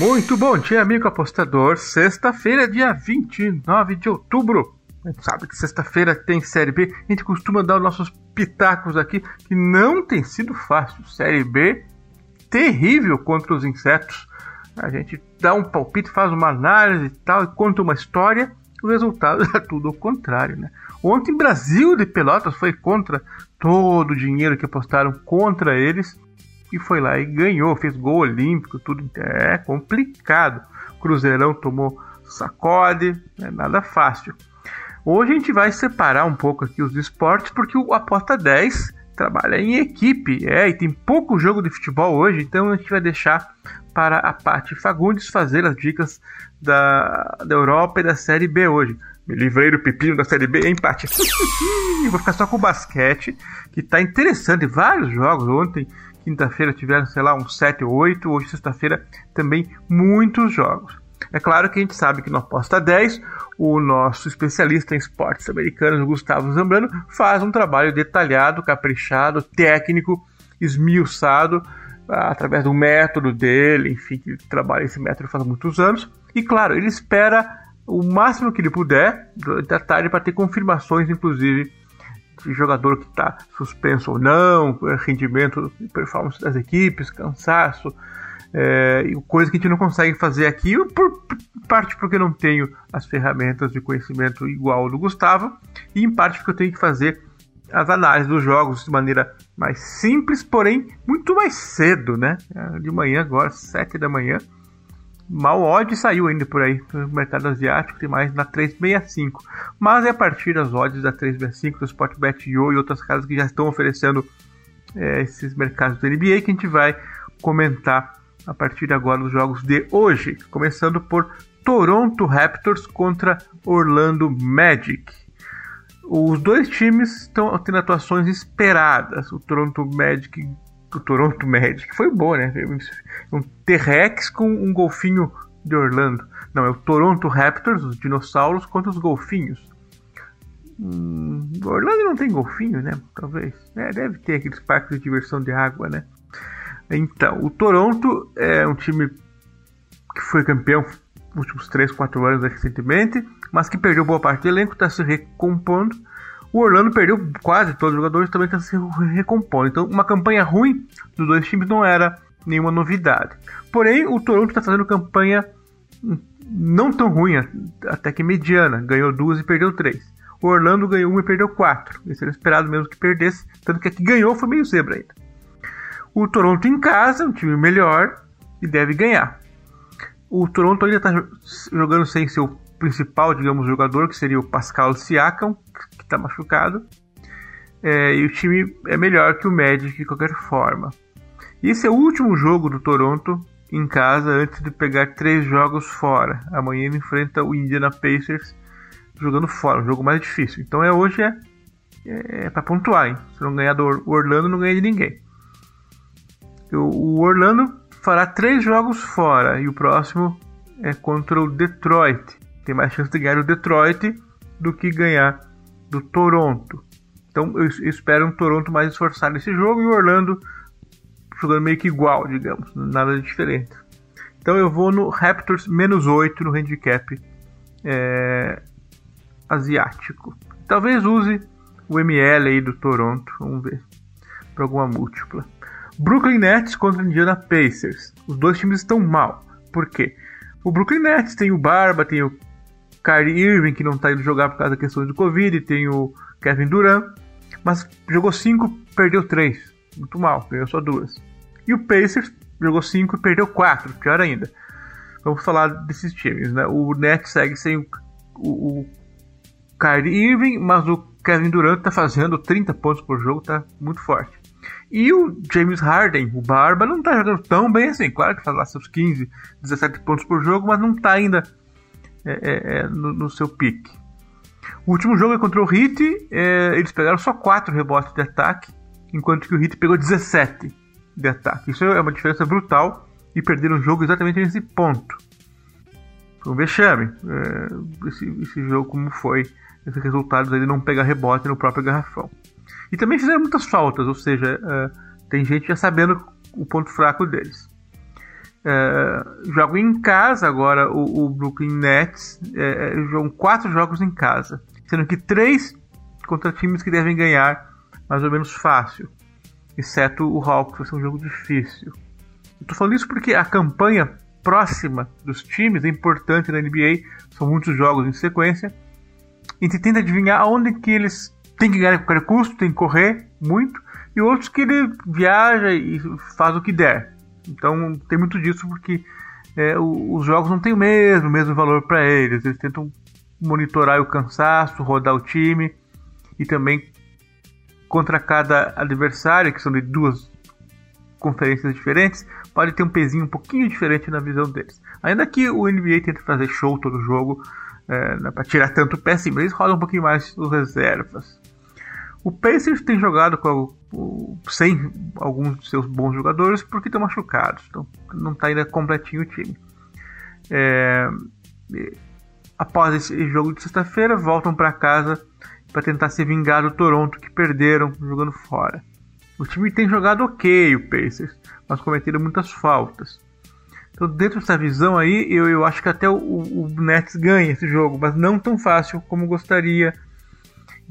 Muito bom dia, amigo apostador. Sexta-feira, dia 29 de outubro. A gente sabe que sexta-feira tem Série B. A gente costuma dar os nossos pitacos aqui, que não tem sido fácil. Série B terrível contra os insetos. A gente dá um palpite, faz uma análise e tal, e conta uma história. O resultado é tudo ao contrário, né? Ontem, Brasil de Pelotas foi contra todo o dinheiro que apostaram contra eles e foi lá e ganhou, fez gol olímpico, tudo é complicado. Cruzeirão tomou sacode, não é nada fácil. Hoje a gente vai separar um pouco aqui os esportes, porque o Aposta 10 trabalha em equipe, é, e tem pouco jogo de futebol hoje, então a gente vai deixar para a Paty Fagundes fazer as dicas da, da Europa e da Série B hoje. Me livrei do pepino da Série B, empate. Vou ficar só com o basquete, que está interessante, vários jogos ontem Quinta-feira tiveram, sei lá, uns 7 ou 8. Hoje, sexta-feira, também muitos jogos. É claro que a gente sabe que no Aposta 10, o nosso especialista em esportes americanos, Gustavo Zambrano, faz um trabalho detalhado, caprichado, técnico, esmiuçado, através do método dele, enfim, que trabalha esse método faz muitos anos. E claro, ele espera o máximo que ele puder da tarde para ter confirmações, inclusive, jogador que está suspenso ou não, rendimento e performance das equipes, cansaço, é, coisa que a gente não consegue fazer aqui, por parte porque não tenho as ferramentas de conhecimento igual do Gustavo, e em parte porque eu tenho que fazer as análises dos jogos de maneira mais simples, porém muito mais cedo, né? De manhã agora, 7 da manhã. Mal odd saiu ainda por aí no mercado asiático, tem mais na 365. Mas é a partir das odds da 365, do Sportbet Yo e outras casas que já estão oferecendo é, esses mercados do NBA que a gente vai comentar a partir de agora dos jogos de hoje. Começando por Toronto Raptors contra Orlando Magic. Os dois times estão tendo atuações esperadas. O Toronto Magic o Toronto Magic. Foi bom, né? Um T-Rex com um golfinho de Orlando. Não, é o Toronto Raptors, os dinossauros, contra os golfinhos. Hum, Orlando não tem golfinho, né? Talvez. É, deve ter aqueles parques de diversão de água, né? Então, o Toronto é um time que foi campeão nos últimos 3, 4 anos recentemente, mas que perdeu boa parte do elenco, está se recompondo o Orlando perdeu quase todos os jogadores também está se recompondo. Então, uma campanha ruim dos dois times não era nenhuma novidade. Porém, o Toronto está fazendo campanha não tão ruim, até que mediana. Ganhou duas e perdeu três. O Orlando ganhou uma e perdeu quatro. Isso era esperado mesmo que perdesse. Tanto que a que ganhou foi meio zebra ainda. O Toronto em casa, um time melhor, e deve ganhar. O Toronto ainda está jogando sem seu principal, digamos, jogador, que seria o Pascal Siakam, que está machucado. É, e o time é melhor que o Magic de qualquer forma. E esse é o último jogo do Toronto em casa antes de pegar três jogos fora. Amanhã ele enfrenta o Indiana Pacers jogando fora, um jogo mais difícil. Então é hoje é, é, é para pontuar, hein? Se não ganhar do Orlando, não ganha de ninguém. O Orlando fará três jogos fora e o próximo é contra o Detroit. Tem mais chance de ganhar o Detroit do que ganhar do Toronto. Então eu espero um Toronto mais esforçado nesse jogo e o Orlando jogando meio que igual, digamos, nada de diferente. Então eu vou no Raptors menos 8 no handicap é, asiático. Talvez use o ML aí do Toronto, vamos ver, para alguma múltipla. Brooklyn Nets contra Indiana Pacers. Os dois times estão mal. Por quê? O Brooklyn Nets tem o Barba, tem o Kyrie Irving, que não está indo jogar por causa da questão do Covid, tem o Kevin Durant, mas jogou 5, perdeu 3. Muito mal, ganhou só duas. E o Pacers jogou 5 e perdeu 4, pior ainda. Vamos falar desses times, né? O Nets segue sem o, o, o Kyrie Irving, mas o Kevin Durant está fazendo 30 pontos por jogo, tá muito forte. E o James Harden, o Barba, não está jogando tão bem assim. Claro que faz lá seus 15, 17 pontos por jogo, mas não está ainda é, é, é, no, no, seu pique. O último jogo é contra o Heat, é, eles pegaram só 4 rebotes de ataque, enquanto que o Heat pegou 17 de ataque. Isso é uma diferença brutal e perderam o jogo exatamente nesse ponto. Foi um vexame é, esse, esse, jogo, como foi, esses resultados de não pegar rebote no próprio garrafão. E também fizeram muitas faltas, ou seja, tem gente já sabendo o ponto fraco deles. É, joga em casa agora o, o Brooklyn Nets. É, é, jogam quatro jogos em casa, sendo que três contra times que devem ganhar mais ou menos fácil, exceto o Hawks, vai ser um jogo difícil. Eu tô falando isso porque a campanha próxima dos times é importante na NBA, são muitos jogos em sequência. E a gente tenta adivinhar aonde que eles têm que ganhar a qualquer custo, tem que correr muito, e outros que ele viaja e faz o que der. Então tem muito disso porque é, os jogos não têm o mesmo, o mesmo valor para eles. Eles tentam monitorar o cansaço, rodar o time e também contra cada adversário, que são de duas conferências diferentes, pode ter um pezinho um pouquinho diferente na visão deles. Ainda que o NBA tente fazer show todo jogo, é, né, para tirar tanto pé, sim, mas eles rodam um pouquinho mais os reservas. O Pacers tem jogado com, sem alguns de seus bons jogadores porque estão machucados, então não está ainda completinho o time. É, após esse jogo de sexta-feira, voltam para casa para tentar se vingar do Toronto que perderam jogando fora. O time tem jogado ok, o Pacers, mas cometeram muitas faltas. Então, dentro dessa visão aí, eu, eu acho que até o, o Nets ganha esse jogo, mas não tão fácil como gostaria.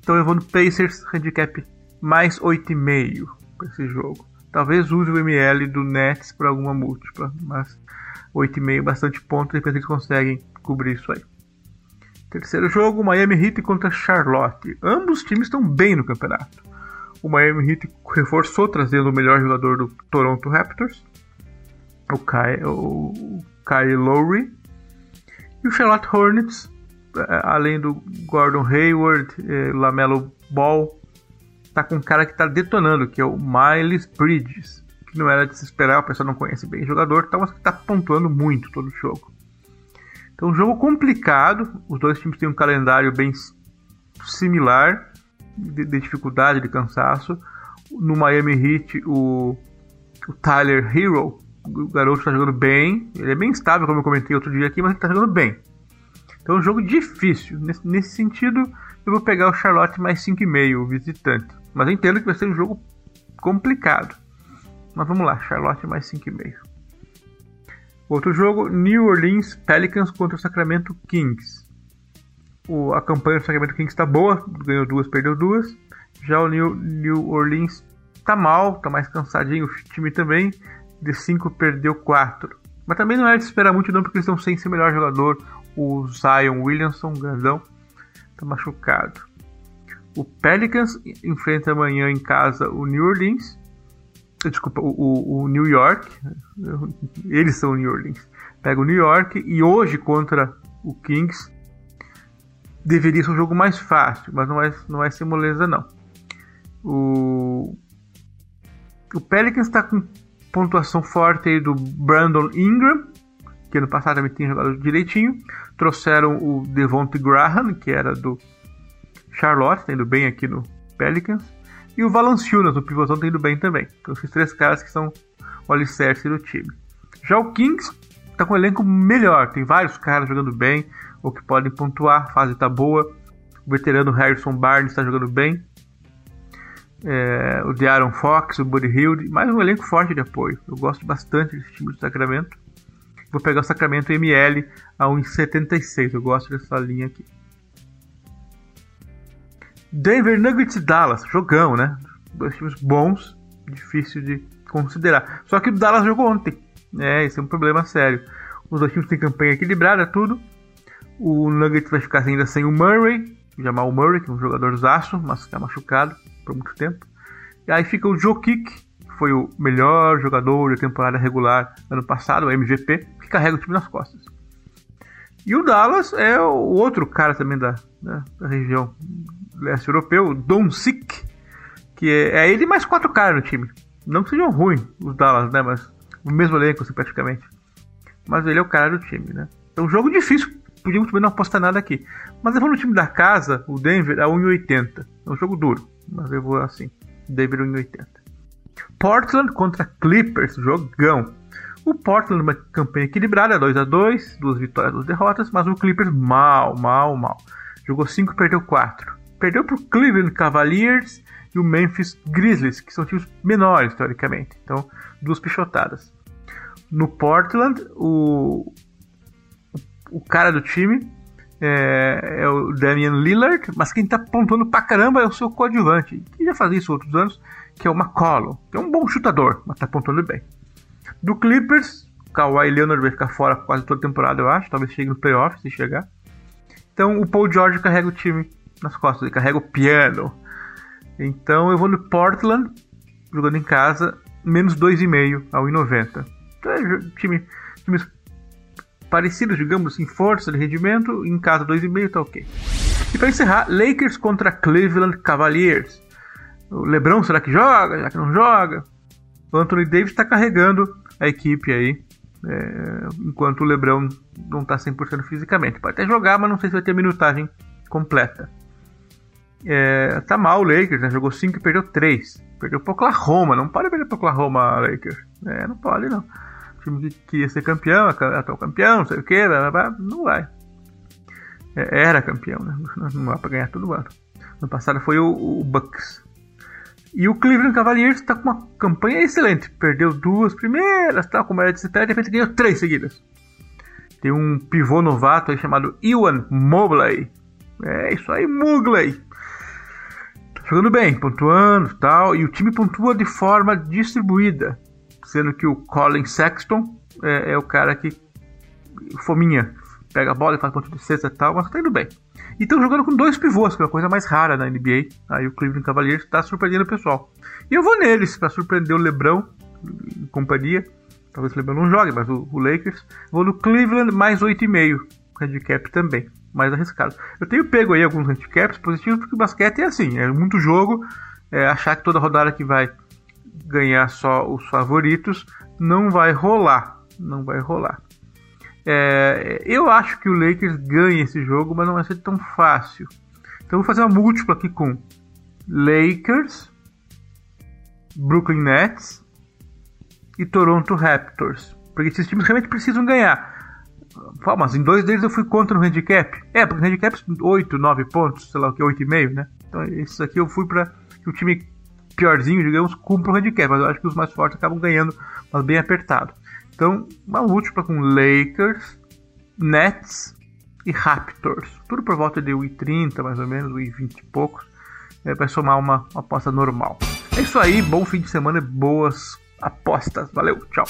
Então, eu vou no Pacers handicap mais 8,5 para esse jogo. Talvez use o ML do Nets para alguma múltipla, mas 8,5 bastante ponto, depois eles conseguem cobrir isso aí. Terceiro jogo, Miami Heat contra Charlotte. Ambos times estão bem no campeonato. O Miami Heat reforçou trazendo o melhor jogador do Toronto Raptors, o Kyle, o Lowry. E o Charlotte Hornets, além do Gordon Hayward, eh, Lamelo Ball, tá com um cara que está detonando, que é o Miles Bridges. Que não era de se esperar, o pessoal não conhece bem o jogador, tá, mas que está pontuando muito todo o jogo. Então, um jogo complicado. Os dois times têm um calendário bem similar de, de dificuldade, de cansaço. No Miami Heat, o, o Tyler Hero, o garoto está jogando bem. Ele é bem estável, como eu comentei outro dia aqui, mas ele está jogando bem. Então, é um jogo difícil. Nesse, nesse sentido, eu vou pegar o Charlotte mais 5,5, o visitante. Mas eu entendo que vai ser um jogo complicado. Mas vamos lá, Charlotte mais 5,5. Outro jogo, New Orleans Pelicans contra o Sacramento Kings. O, a campanha do Sacramento Kings está boa, ganhou duas, perdeu duas. Já o New, New Orleans está mal, está mais cansadinho, o time também. De 5 perdeu 4. Mas também não é de esperar muito não, porque eles estão sem seu melhor jogador, o Zion Williamson, grandão, está machucado. O Pelicans enfrenta amanhã em casa o New Orleans Desculpa, o, o, New York. Eles são o New Orleans. Pega o New York e hoje contra o Kings deveria ser um jogo mais fácil, mas não vai, não vai ser moleza não. O, o Pelicans está com pontuação forte aí do Brandon Ingram, que ano passado também tinha jogado direitinho. Trouxeram o Devonte Graham, que era do Charlotte, tá indo bem aqui no Pelicans. E o Valanciunas, o pivôzão, tá indo bem também. Então, esses três caras que são o alicerce do time. Já o Kings tá com um elenco melhor. Tem vários caras jogando bem, ou que podem pontuar. A fase tá boa. O veterano Harrison Barnes está jogando bem. É, o De'Aaron Fox, o Buddy Hilde. Mais um elenco forte de apoio. Eu gosto bastante desse time do Sacramento. Vou pegar o Sacramento ML a 1,76. Eu gosto dessa linha aqui. Denver Nuggets e Dallas, jogão, né? Dois times bons, difícil de considerar. Só que o Dallas jogou ontem. É, esse é um problema sério. Os dois times têm campanha equilibrada, tudo. O Nuggets vai ficar ainda sem o Murray, Jamal Murray, que é um jogador zaço, mas está machucado por muito tempo. E aí fica o Joe Kick, que foi o melhor jogador da temporada regular ano passado, o MVP, que carrega o time nas costas. E o Dallas é o outro cara também da, da, da região leste europeu, Don Sick, que é, é ele mais quatro caras no time. Não que sejam ruins os Dallas, né? Mas o mesmo elenco, assim, praticamente. Mas ele é o cara do time, né? É um jogo difícil. Podíamos também não apostar nada aqui. Mas eu vou no time da casa, o Denver, a 1,80. É um jogo duro. Mas eu vou assim. Denver 1,80. Portland contra Clippers, jogão. O Portland uma campanha equilibrada, 2 a 2 duas vitórias, duas derrotas, mas o Clippers mal, mal, mal. Jogou 5 perdeu 4 perdeu para o Cleveland Cavaliers e o Memphis Grizzlies, que são times menores, teoricamente. Então, duas pichotadas. No Portland, o, o cara do time é, é, o Damian Lillard, mas quem tá pontuando pra caramba é o seu coadjuvante, que já fazia isso outros anos, que é o McCollum, que é um bom chutador, mas tá pontuando bem. Do Clippers, Kawhi Leonard vai ficar fora quase toda temporada, eu acho, talvez chegue no playoff se chegar. Então o Paul George carrega o time nas costas, ele carrega o piano. Então eu vou no Portland, jogando em casa, menos 2,5 ao 1,90. Então é time, times parecidos, digamos assim, força de rendimento, em casa 2,5 tá ok. E para encerrar, Lakers contra Cleveland Cavaliers. O LeBron será que joga? Será que não joga? O Anthony Davis está carregando a equipe aí, é, enquanto o LeBron não está 100% fisicamente. Pode até jogar, mas não sei se vai ter minutagem completa. É, tá mal o Lakers, né? jogou 5 e perdeu 3. Perdeu para Oklahoma, não pode perder para Oklahoma, Lakers. É, não pode não time que, ia ser campeão, atual campeão, não sei o que, não vai. É, era campeão, né? Não vai para ganhar todo ano. No passado foi o, o Bucks. E o Cleveland Cavaliers está com uma campanha excelente. Perdeu duas primeiras, tal, como era de se de repente ganhou três seguidas. Tem um pivô novato aí chamado Iwan Mobley. É isso aí, Mugley. Tá jogando bem, pontuando tal. E o time pontua de forma distribuída sendo que o Colin Sexton é, é o cara que fominha, pega a bola e faz ponto de cesta e tal, mas tá indo bem. E estão jogando com dois pivôs, que é uma coisa mais rara na NBA. Aí o Cleveland Cavaliers está surpreendendo o pessoal. E eu vou neles para surpreender o LeBron e companhia. Talvez o LeBron não jogue, mas o, o Lakers. Vou no Cleveland mais 8,5. Handicap também, mais arriscado. Eu tenho pego aí alguns handicaps positivos porque o basquete é assim, é muito jogo. É achar que toda rodada que vai ganhar só os favoritos, não vai rolar. Não vai rolar. É, eu acho que o Lakers ganha esse jogo, mas não vai ser tão fácil. Então vou fazer uma múltipla aqui com Lakers, Brooklyn Nets e Toronto Raptors. Porque esses times realmente precisam ganhar. Pô, mas em dois deles eu fui contra o handicap. É, porque o handicap 8, 9 pontos, sei lá o que, 8,5, né? Então esses aqui eu fui para o time piorzinho, digamos, cumpre o handicap, mas eu acho que os mais fortes acabam ganhando, mas bem apertado. Então, uma múltipla com Lakers, Nets e Raptors. Tudo por volta de 1,30 mais ou menos, 1,20 e poucos. É, vai somar uma, uma aposta normal. É isso aí, bom fim de semana e boas apostas. Valeu, tchau.